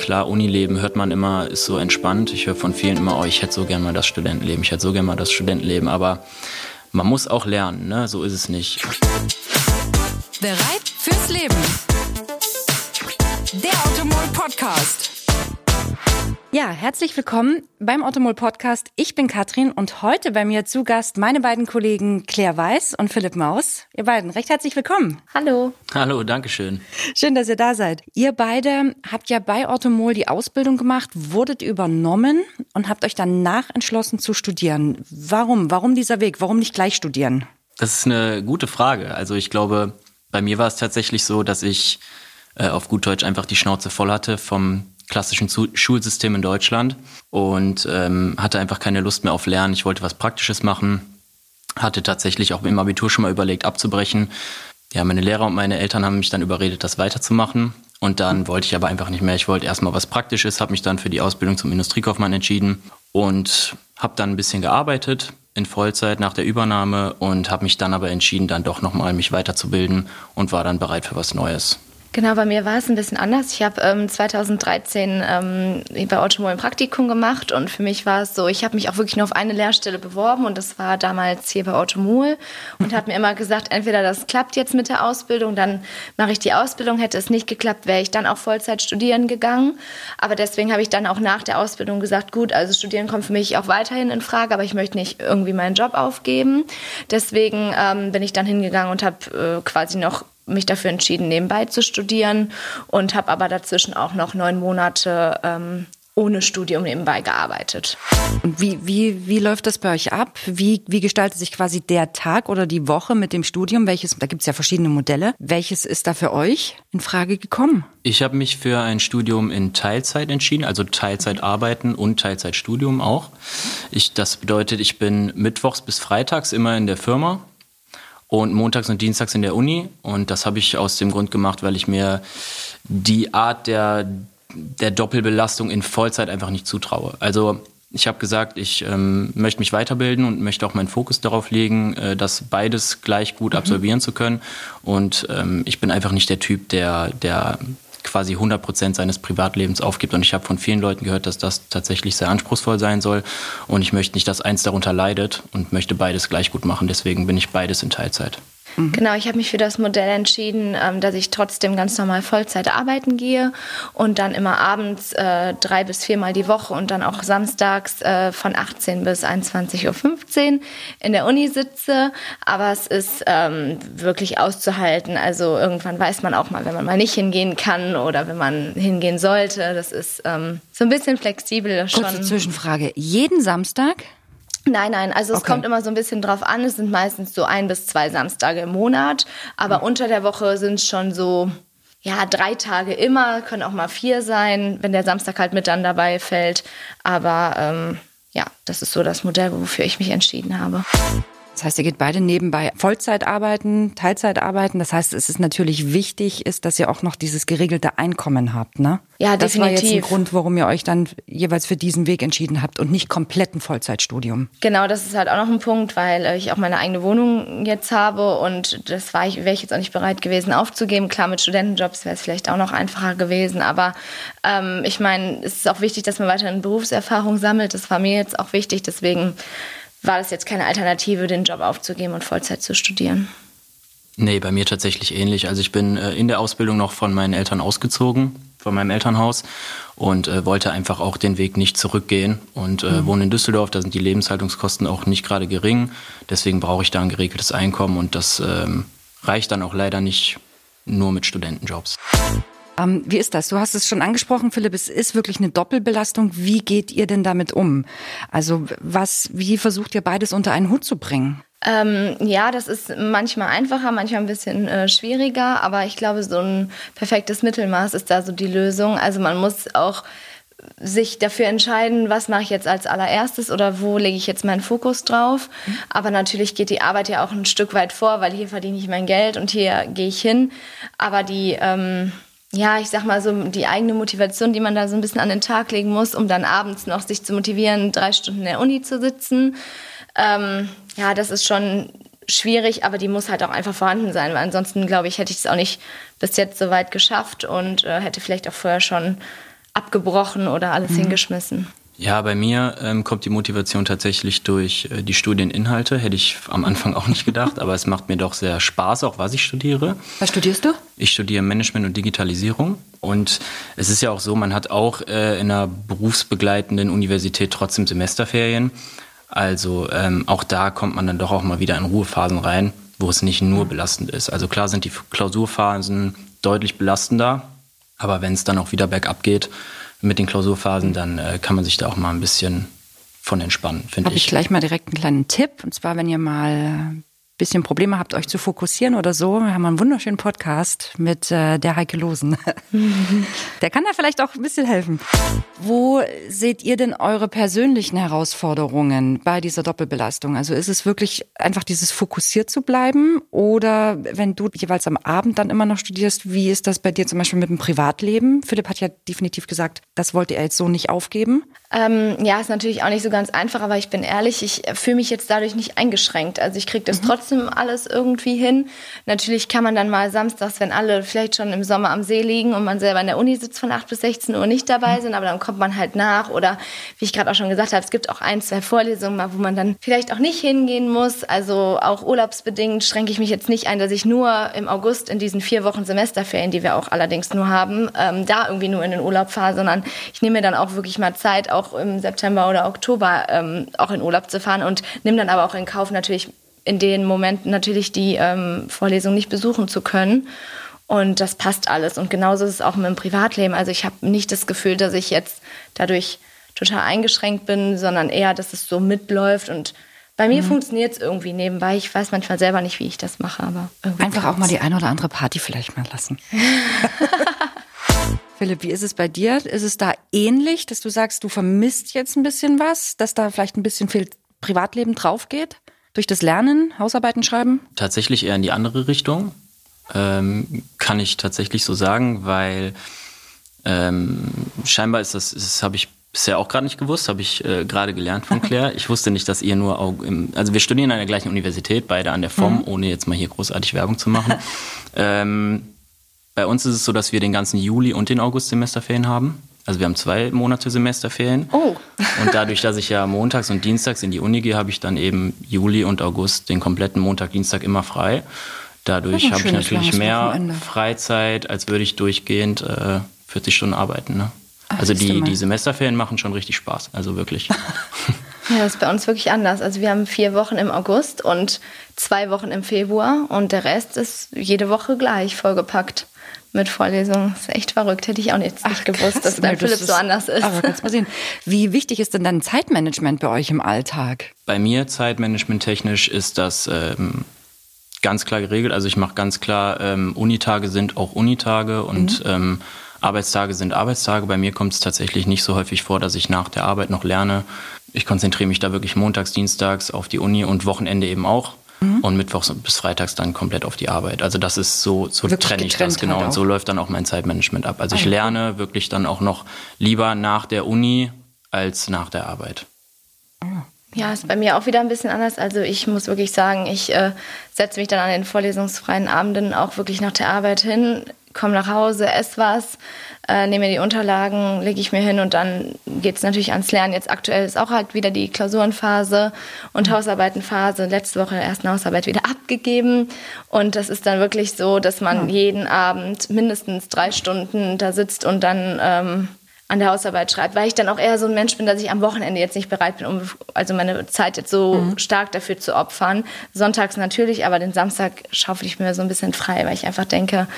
Klar, Unileben hört man immer, ist so entspannt. Ich höre von vielen immer, oh, ich hätte so gern mal das Studentenleben, ich hätte so gern mal das Studentenleben. Aber man muss auch lernen, ne? so ist es nicht. Bereit fürs Leben. Der Automol Podcast. Ja, herzlich willkommen beim Automol Podcast. Ich bin Katrin und heute bei mir zu Gast meine beiden Kollegen Claire Weiß und Philipp Maus. Ihr beiden, recht herzlich willkommen. Hallo. Hallo, danke schön. Schön, dass ihr da seid. Ihr beide habt ja bei Automol die Ausbildung gemacht, wurdet übernommen und habt euch danach entschlossen zu studieren. Warum? Warum dieser Weg? Warum nicht gleich studieren? Das ist eine gute Frage. Also ich glaube, bei mir war es tatsächlich so, dass ich äh, auf gut Deutsch einfach die Schnauze voll hatte vom klassischen Schulsystem in Deutschland und ähm, hatte einfach keine Lust mehr auf Lernen. Ich wollte was Praktisches machen, hatte tatsächlich auch im Abitur schon mal überlegt abzubrechen. Ja, meine Lehrer und meine Eltern haben mich dann überredet, das weiterzumachen. Und dann wollte ich aber einfach nicht mehr. Ich wollte erstmal was Praktisches, habe mich dann für die Ausbildung zum Industriekaufmann entschieden und habe dann ein bisschen gearbeitet in Vollzeit nach der Übernahme und habe mich dann aber entschieden, dann doch nochmal mich weiterzubilden und war dann bereit für was Neues. Genau, bei mir war es ein bisschen anders. Ich habe ähm, 2013 ähm, bei Automol ein Praktikum gemacht und für mich war es so, ich habe mich auch wirklich nur auf eine Lehrstelle beworben und das war damals hier bei Automol und habe mir immer gesagt, entweder das klappt jetzt mit der Ausbildung, dann mache ich die Ausbildung. Hätte es nicht geklappt, wäre ich dann auch Vollzeit studieren gegangen. Aber deswegen habe ich dann auch nach der Ausbildung gesagt, gut, also studieren kommt für mich auch weiterhin in Frage, aber ich möchte nicht irgendwie meinen Job aufgeben. Deswegen ähm, bin ich dann hingegangen und habe äh, quasi noch mich dafür entschieden, nebenbei zu studieren und habe aber dazwischen auch noch neun Monate ähm, ohne Studium nebenbei gearbeitet. Und wie, wie, wie läuft das bei euch ab? Wie, wie gestaltet sich quasi der Tag oder die Woche mit dem Studium? Welches, da gibt es ja verschiedene Modelle. Welches ist da für euch in Frage gekommen? Ich habe mich für ein Studium in Teilzeit entschieden, also Teilzeit arbeiten und Teilzeitstudium auch. Ich, das bedeutet, ich bin mittwochs bis freitags immer in der Firma und montags und dienstags in der Uni. Und das habe ich aus dem Grund gemacht, weil ich mir die Art der, der Doppelbelastung in Vollzeit einfach nicht zutraue. Also ich habe gesagt, ich ähm, möchte mich weiterbilden und möchte auch meinen Fokus darauf legen, äh, das beides gleich gut mhm. absolvieren zu können. Und ähm, ich bin einfach nicht der Typ, der, der quasi 100 Prozent seines Privatlebens aufgibt. Und ich habe von vielen Leuten gehört, dass das tatsächlich sehr anspruchsvoll sein soll. Und ich möchte nicht, dass eins darunter leidet und möchte beides gleich gut machen. Deswegen bin ich beides in Teilzeit. Mhm. Genau, ich habe mich für das Modell entschieden, ähm, dass ich trotzdem ganz normal Vollzeit arbeiten gehe und dann immer abends äh, drei bis viermal die Woche und dann auch samstags äh, von 18 bis 21.15 Uhr in der Uni sitze. Aber es ist ähm, wirklich auszuhalten. Also irgendwann weiß man auch mal, wenn man mal nicht hingehen kann oder wenn man hingehen sollte. Das ist ähm, so ein bisschen flexibel schon. Kurze Zwischenfrage. Jeden Samstag? Nein, nein, also es okay. kommt immer so ein bisschen drauf an. Es sind meistens so ein bis zwei Samstage im Monat, aber mhm. unter der Woche sind es schon so, ja, drei Tage immer, können auch mal vier sein, wenn der Samstag halt mit dann dabei fällt. Aber ähm, ja, das ist so das Modell, wofür ich mich entschieden habe. Das heißt, ihr geht beide nebenbei Vollzeit arbeiten, Teilzeit arbeiten. Das heißt, es ist natürlich wichtig, ist, dass ihr auch noch dieses geregelte Einkommen habt, ne? Ja, das definitiv. Das war jetzt ein Grund, warum ihr euch dann jeweils für diesen Weg entschieden habt und nicht komplett ein Vollzeitstudium. Genau, das ist halt auch noch ein Punkt, weil äh, ich auch meine eigene Wohnung jetzt habe und das war ich, wäre ich jetzt auch nicht bereit gewesen aufzugeben. Klar, mit Studentenjobs wäre es vielleicht auch noch einfacher gewesen, aber ähm, ich meine, es ist auch wichtig, dass man weiterhin Berufserfahrung sammelt. Das war mir jetzt auch wichtig, deswegen war das jetzt keine Alternative, den Job aufzugeben und Vollzeit zu studieren. Nee, bei mir tatsächlich ähnlich. Also ich bin äh, in der Ausbildung noch von meinen Eltern ausgezogen, von meinem Elternhaus und äh, wollte einfach auch den Weg nicht zurückgehen und äh, mhm. wohne in Düsseldorf, da sind die Lebenshaltungskosten auch nicht gerade gering. Deswegen brauche ich da ein geregeltes Einkommen und das ähm, reicht dann auch leider nicht nur mit Studentenjobs. Ähm, wie ist das? Du hast es schon angesprochen, Philipp, es ist wirklich eine Doppelbelastung. Wie geht ihr denn damit um? Also was, wie versucht ihr beides unter einen Hut zu bringen? Ähm, ja, das ist manchmal einfacher, manchmal ein bisschen äh, schwieriger, aber ich glaube, so ein perfektes Mittelmaß ist da so die Lösung. Also man muss auch sich dafür entscheiden, was mache ich jetzt als allererstes oder wo lege ich jetzt meinen Fokus drauf. Mhm. Aber natürlich geht die Arbeit ja auch ein Stück weit vor, weil hier verdiene ich mein Geld und hier gehe ich hin. Aber die ähm, ja, ich sag mal so, die eigene Motivation, die man da so ein bisschen an den Tag legen muss, um dann abends noch sich zu motivieren, drei Stunden in der Uni zu sitzen. Ähm, ja, das ist schon schwierig, aber die muss halt auch einfach vorhanden sein, weil ansonsten, glaube ich, hätte ich es auch nicht bis jetzt so weit geschafft und äh, hätte vielleicht auch vorher schon abgebrochen oder alles mhm. hingeschmissen? Ja, bei mir ähm, kommt die Motivation tatsächlich durch äh, die Studieninhalte. Hätte ich am Anfang auch nicht gedacht, aber es macht mir doch sehr Spaß, auch was ich studiere. Was studierst du? Ich studiere Management und Digitalisierung. Und es ist ja auch so, man hat auch äh, in einer berufsbegleitenden Universität trotzdem Semesterferien. Also ähm, auch da kommt man dann doch auch mal wieder in Ruhephasen rein, wo es nicht nur belastend ist. Also klar sind die Klausurphasen deutlich belastender, aber wenn es dann auch wieder bergab geht, mit den Klausurphasen, dann äh, kann man sich da auch mal ein bisschen von entspannen, finde ich. Habe ich gleich mal direkt einen kleinen Tipp. Und zwar, wenn ihr mal bisschen Probleme habt, euch zu fokussieren oder so, wir haben einen wunderschönen Podcast mit äh, der Heike Losen. der kann da vielleicht auch ein bisschen helfen. Wo seht ihr denn eure persönlichen Herausforderungen bei dieser Doppelbelastung? Also ist es wirklich einfach dieses fokussiert zu bleiben oder wenn du jeweils am Abend dann immer noch studierst, wie ist das bei dir zum Beispiel mit dem Privatleben? Philipp hat ja definitiv gesagt, das wollte er jetzt so nicht aufgeben. Ähm, ja, ist natürlich auch nicht so ganz einfach, aber ich bin ehrlich, ich fühle mich jetzt dadurch nicht eingeschränkt. Also ich kriege das mhm. trotzdem trotzdem alles irgendwie hin. Natürlich kann man dann mal samstags, wenn alle vielleicht schon im Sommer am See liegen und man selber in der Uni sitzt von 8 bis 16 Uhr nicht dabei sind, aber dann kommt man halt nach. Oder wie ich gerade auch schon gesagt habe, es gibt auch ein, zwei Vorlesungen, wo man dann vielleicht auch nicht hingehen muss. Also auch urlaubsbedingt schränke ich mich jetzt nicht ein, dass ich nur im August in diesen vier Wochen Semesterferien, die wir auch allerdings nur haben, ähm, da irgendwie nur in den Urlaub fahre, sondern ich nehme mir dann auch wirklich mal Zeit, auch im September oder Oktober ähm, auch in Urlaub zu fahren und nehme dann aber auch in Kauf natürlich in den Momenten natürlich die ähm, Vorlesung nicht besuchen zu können. Und das passt alles. Und genauso ist es auch mit dem Privatleben. Also ich habe nicht das Gefühl, dass ich jetzt dadurch total eingeschränkt bin, sondern eher, dass es so mitläuft. Und bei mir mhm. funktioniert es irgendwie nebenbei. Ich weiß manchmal selber nicht, wie ich das mache, aber Einfach auch mal die eine oder andere Party vielleicht mal lassen. Philipp, wie ist es bei dir? Ist es da ähnlich, dass du sagst, du vermisst jetzt ein bisschen was, dass da vielleicht ein bisschen viel Privatleben drauf geht? Durch das Lernen, Hausarbeiten schreiben? Tatsächlich eher in die andere Richtung. Ähm, kann ich tatsächlich so sagen, weil ähm, scheinbar ist das, das habe ich bisher auch gerade nicht gewusst, habe ich äh, gerade gelernt von Claire. Ich wusste nicht, dass ihr nur, auch im, also wir studieren an der gleichen Universität, beide an der FOM, mhm. ohne jetzt mal hier großartig Werbung zu machen. ähm, bei uns ist es so, dass wir den ganzen Juli und den August Semesterferien haben. Also wir haben zwei Monate Semesterferien. Oh. und dadurch, dass ich ja montags und dienstags in die Uni gehe, habe ich dann eben Juli und August den kompletten Montag, Dienstag immer frei. Dadurch habe ich natürlich mehr. Freizeit, als würde ich durchgehend äh, 40 Stunden arbeiten. Ne? Ach, also die, die Semesterferien machen schon richtig Spaß, also wirklich. ja, das ist bei uns wirklich anders. Also wir haben vier Wochen im August und zwei Wochen im Februar und der Rest ist jede Woche gleich vollgepackt mit Vorlesungen. Das ist echt verrückt. Hätte ich auch jetzt nicht Ach, gewusst, dass dein Philipp so anders ist. Aber kannst mal sehen. Wie wichtig ist denn dann Zeitmanagement bei euch im Alltag? Bei mir Zeitmanagement technisch ist das ähm, ganz klar geregelt. Also ich mache ganz klar, ähm, Unitage sind auch Unitage und mhm. ähm, Arbeitstage sind Arbeitstage. Bei mir kommt es tatsächlich nicht so häufig vor, dass ich nach der Arbeit noch lerne. Ich konzentriere mich da wirklich montags, dienstags auf die Uni und Wochenende eben auch mhm. und mittwochs bis freitags dann komplett auf die Arbeit. Also das ist so, so trenne ich das genau. Halt und so läuft dann auch mein Zeitmanagement ab. Also ich ah, lerne wirklich dann auch noch lieber nach der Uni als nach der Arbeit. Ja, ist bei mir auch wieder ein bisschen anders. Also ich muss wirklich sagen, ich äh, setze mich dann an den vorlesungsfreien Abenden auch wirklich nach der Arbeit hin, komme nach Hause, esse was, äh, nehme mir die Unterlagen, lege ich mir hin und dann geht es natürlich ans Lernen. Jetzt aktuell ist auch halt wieder die Klausurenphase und mhm. Hausarbeitenphase. Letzte Woche erst eine Hausarbeit wieder abgegeben. Und das ist dann wirklich so, dass man mhm. jeden Abend mindestens drei Stunden da sitzt und dann ähm, an der Hausarbeit schreibt, weil ich dann auch eher so ein Mensch bin, dass ich am Wochenende jetzt nicht bereit bin, um also meine Zeit jetzt so mhm. stark dafür zu opfern. Sonntags natürlich, aber den Samstag schaufel ich mir so ein bisschen frei, weil ich einfach denke,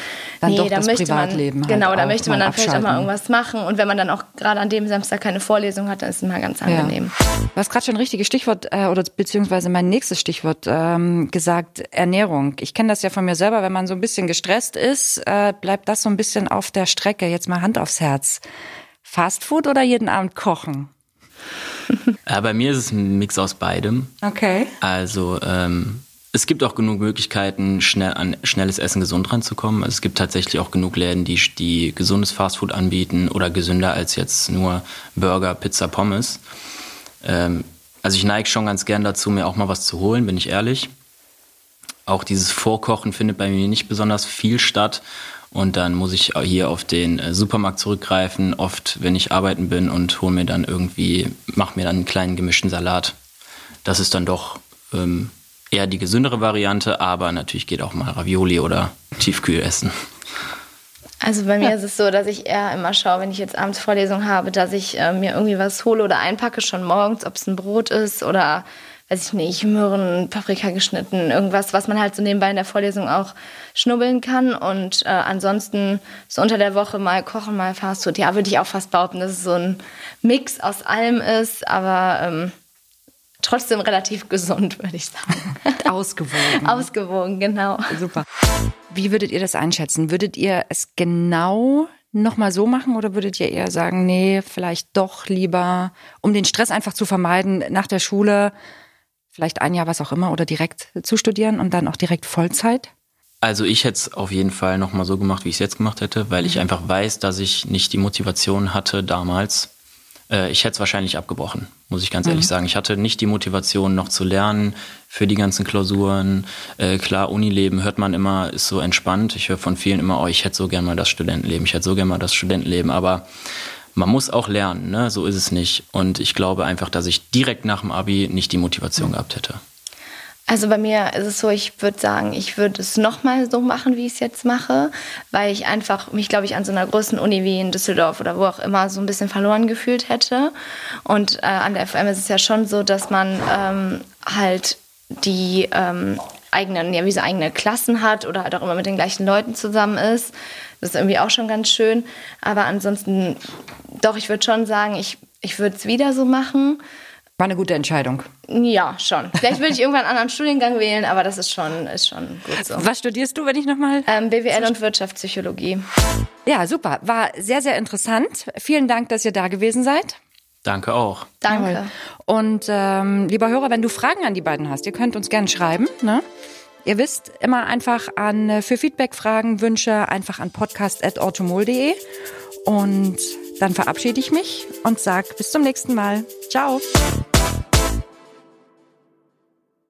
dann nee, da möchte man halt genau, da möchte man dann vielleicht auch mal irgendwas machen und wenn man dann auch gerade an dem Samstag keine Vorlesung hat, dann ist es mal ganz angenehm. Ja. Du hast gerade schon ein richtiges Stichwort äh, oder beziehungsweise mein nächstes Stichwort ähm, gesagt, Ernährung. Ich kenne das ja von mir selber, wenn man so ein bisschen gestresst ist, äh, bleibt das so ein bisschen auf der Strecke. Jetzt mal Hand aufs Herz. Fastfood oder jeden Abend kochen? Ja, bei mir ist es ein Mix aus beidem. Okay. Also ähm, es gibt auch genug Möglichkeiten, schnell an schnelles Essen gesund ranzukommen. Also es gibt tatsächlich auch genug Läden, die, die gesundes Fastfood anbieten oder gesünder als jetzt nur Burger, Pizza, Pommes. Ähm, also ich neige schon ganz gern dazu, mir auch mal was zu holen, bin ich ehrlich. Auch dieses Vorkochen findet bei mir nicht besonders viel statt. Und dann muss ich hier auf den äh, Supermarkt zurückgreifen, oft wenn ich arbeiten bin und hole mir dann irgendwie, mache mir dann einen kleinen gemischten Salat. Das ist dann doch ähm, eher die gesündere Variante, aber natürlich geht auch mal Ravioli oder Tiefkühl essen. Also bei mir ja. ist es so, dass ich eher immer schaue, wenn ich jetzt abends Vorlesung habe, dass ich äh, mir irgendwie was hole oder einpacke schon morgens, ob es ein Brot ist oder weiß ich nicht, Möhren, Paprika geschnitten, irgendwas, was man halt so nebenbei in der Vorlesung auch schnubbeln kann. Und äh, ansonsten so unter der Woche mal kochen, mal Fastfood. Ja, würde ich auch fast behaupten, dass es so ein Mix aus allem ist, aber ähm, trotzdem relativ gesund, würde ich sagen. Ausgewogen. Ausgewogen, genau. Super. Wie würdet ihr das einschätzen? Würdet ihr es genau nochmal so machen oder würdet ihr eher sagen, nee, vielleicht doch lieber, um den Stress einfach zu vermeiden, nach der Schule vielleicht ein Jahr, was auch immer, oder direkt zu studieren und dann auch direkt Vollzeit? Also ich hätte es auf jeden Fall nochmal so gemacht, wie ich es jetzt gemacht hätte, weil ich mhm. einfach weiß, dass ich nicht die Motivation hatte damals, äh, ich hätte es wahrscheinlich abgebrochen, muss ich ganz ehrlich mhm. sagen. Ich hatte nicht die Motivation, noch zu lernen für die ganzen Klausuren. Äh, klar, Unileben hört man immer, ist so entspannt. Ich höre von vielen immer, oh, ich hätte so gern mal das Studentenleben, ich hätte so gern mal das Studentenleben, aber man muss auch lernen, ne? so ist es nicht. Und ich glaube einfach, dass ich direkt nach dem Abi nicht die Motivation mhm. gehabt hätte. Also bei mir ist es so, ich würde sagen, ich würde es nochmal so machen, wie ich es jetzt mache, weil ich einfach mich, glaube ich, an so einer großen Uni wie in Düsseldorf oder wo auch immer so ein bisschen verloren gefühlt hätte. Und äh, an der FM ist es ja schon so, dass man ähm, halt die ähm, eigenen, ja, wie so eigene Klassen hat oder halt auch immer mit den gleichen Leuten zusammen ist. Das ist irgendwie auch schon ganz schön. Aber ansonsten, doch, ich würde schon sagen, ich, ich würde es wieder so machen. War eine gute Entscheidung. Ja, schon. Vielleicht würde ich irgendwann einen anderen Studiengang wählen, aber das ist schon, ist schon gut so. Was studierst du, wenn ich nochmal? Ähm, BWL und Wirtschaftspsychologie. Ja, super. War sehr, sehr interessant. Vielen Dank, dass ihr da gewesen seid. Danke auch. Danke. Und ähm, lieber Hörer, wenn du Fragen an die beiden hast, ihr könnt uns gerne schreiben. Ne? Ihr wisst, immer einfach an äh, für Feedback, Fragen, Wünsche einfach an podcast.automol.de. Und dann verabschiede ich mich und sage bis zum nächsten Mal. Ciao.